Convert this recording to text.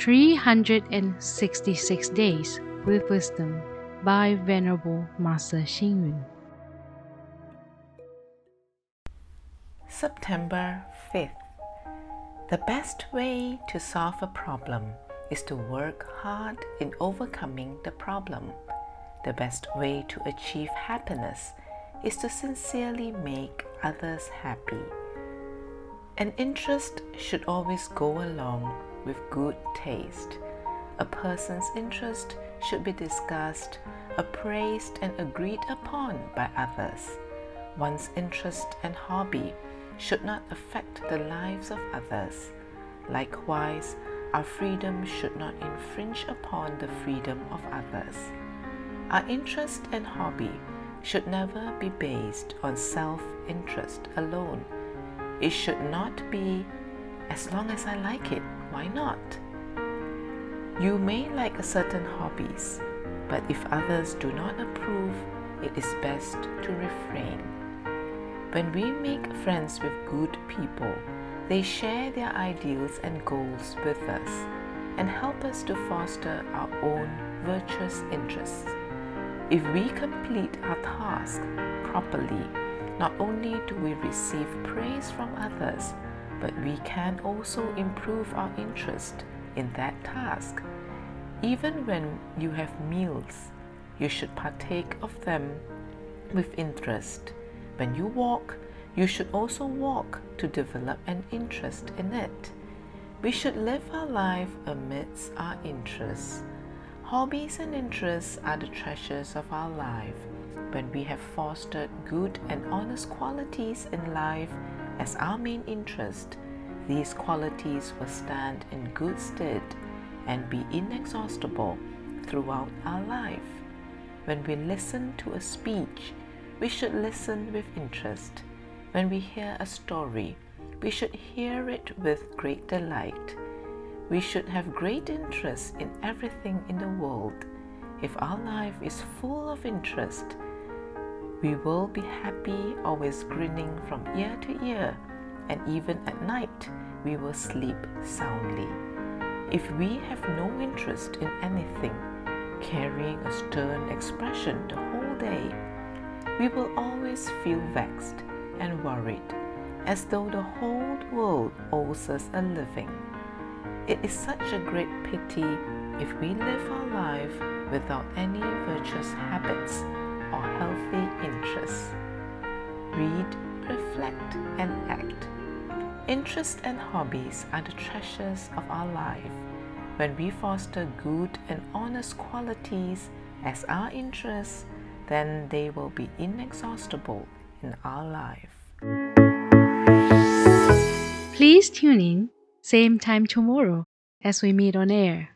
366 Days with Wisdom by Venerable Master Xing Yun. September 5th. The best way to solve a problem is to work hard in overcoming the problem. The best way to achieve happiness is to sincerely make others happy. An interest should always go along with good taste. A person's interest should be discussed, appraised, and agreed upon by others. One's interest and hobby should not affect the lives of others. Likewise, our freedom should not infringe upon the freedom of others. Our interest and hobby should never be based on self interest alone. It should not be, as long as I like it, why not? You may like a certain hobbies, but if others do not approve, it is best to refrain. When we make friends with good people, they share their ideals and goals with us and help us to foster our own virtuous interests. If we complete our task properly, not only do we receive praise from others, but we can also improve our interest in that task. Even when you have meals, you should partake of them with interest. When you walk, you should also walk to develop an interest in it. We should live our life amidst our interests. Hobbies and interests are the treasures of our life. When we have fostered good and honest qualities in life as our main interest, these qualities will stand in good stead and be inexhaustible throughout our life. When we listen to a speech, we should listen with interest when we hear a story, we should hear it with great delight. We should have great interest in everything in the world. If our life is full of interest, we will be happy, always grinning from ear to ear, and even at night we will sleep soundly. If we have no interest in anything, carrying a stern expression the whole day, we will always feel vexed and worried, as though the whole world owes us a living. It is such a great pity if we live our life without any virtuous habits or healthy interests. Read, reflect, and act. Interests and hobbies are the treasures of our life. When we foster good and honest qualities as our interests, then they will be inexhaustible in our life. Please tune in, same time tomorrow as we meet on air.